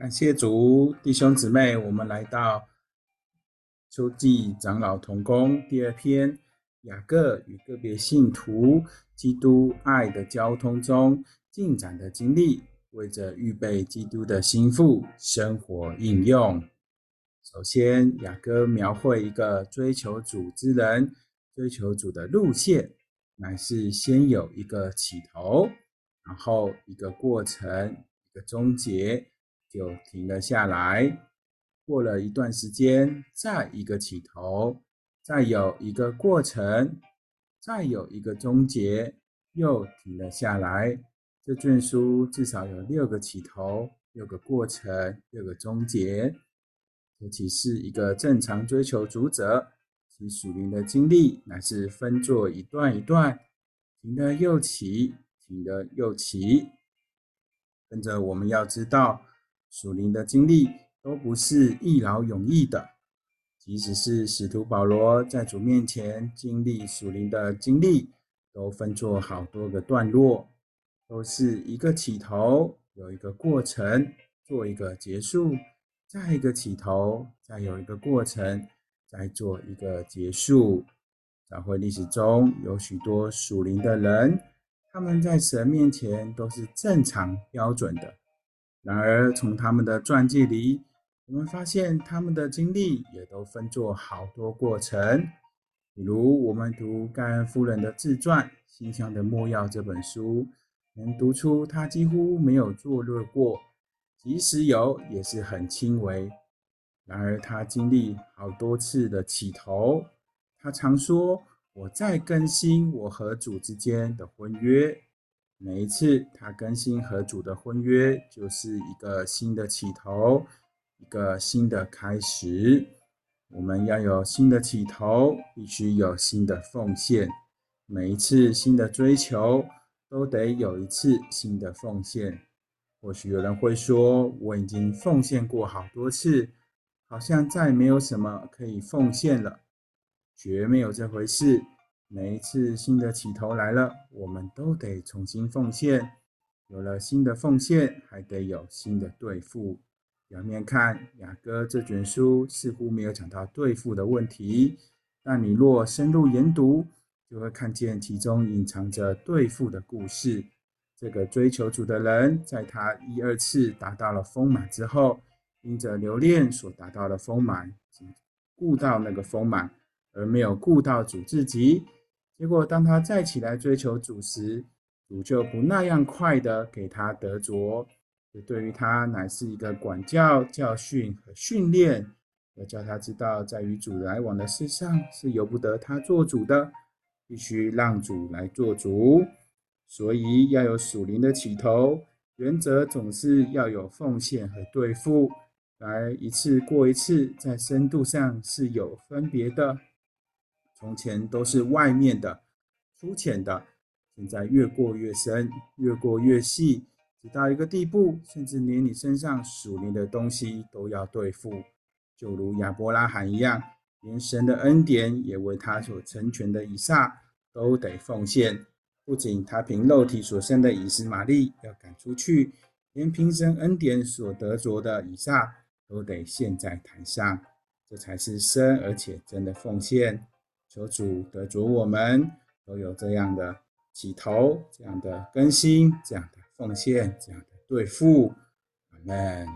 感谢主，弟兄姊妹，我们来到秋季长老同工第二篇雅各与个别信徒基督爱的交通中进展的经历，为着预备基督的心腹生活应用。首先，雅各描绘一个追求主之人追求主的路线，乃是先有一个起头，然后一个过程，一个终结。就停了下来。过了一段时间，再一个起头，再有一个过程，再有一个终结，又停了下来。这卷书至少有六个起头，六个过程，六个终结。尤其是一个正常追求主者，其属灵的经历乃是分作一段一段，停了又起，停了又起。跟着我们要知道。属灵的经历都不是一劳永逸的，即使是使徒保罗在主面前经历属灵的经历，都分作好多个段落，都是一个起头，有一个过程，做一个结束，再一个起头，再有一个过程，再做一个结束。教会历史中有许多属灵的人，他们在神面前都是正常标准的。然而，从他们的传记里，我们发现他们的经历也都分作好多过程。比如，我们读盖恩夫人的自传《心香的墨药》这本书，能读出她几乎没有堕落过，即使有，也是很轻微。然而，她经历好多次的起头。她常说：“我在更新我和主之间的婚约。”每一次他更新和主的婚约，就是一个新的起头，一个新的开始。我们要有新的起头，必须有新的奉献。每一次新的追求，都得有一次新的奉献。或许有人会说，我已经奉献过好多次，好像再没有什么可以奉献了。绝没有这回事。每一次新的起头来了，我们都得重新奉献。有了新的奉献，还得有新的对付。表面看，雅各这卷书似乎没有讲到对付的问题，但你若深入研读，就会看见其中隐藏着对付的故事。这个追求主的人，在他一二次达到了丰满之后，因着留恋所达到的丰满，顾到那个丰满，而没有顾到主自己。结果，当他再起来追求主时，主就不那样快的给他得着。这对于他乃是一个管教、教训和训练，要叫他知道，在与主来往的事上是由不得他做主的，必须让主来做主。所以要有属灵的起头，原则总是要有奉献和对付，来一次过一次，在深度上是有分别的。从前都是外面的、粗浅的，现在越过越深，越过越细，直到一个地步，甚至连你身上属灵的东西都要对付，就如亚伯拉罕一样，连神的恩典也为他所成全的以撒都得奉献。不仅他凭肉体所生的以斯玛利要赶出去，连凭神恩典所得着的以撒都得献在台上，这才是深而且真的奉献。求主得主，我们都有这样的起头，这样的更新，这样的奉献，这样的对付。阿门。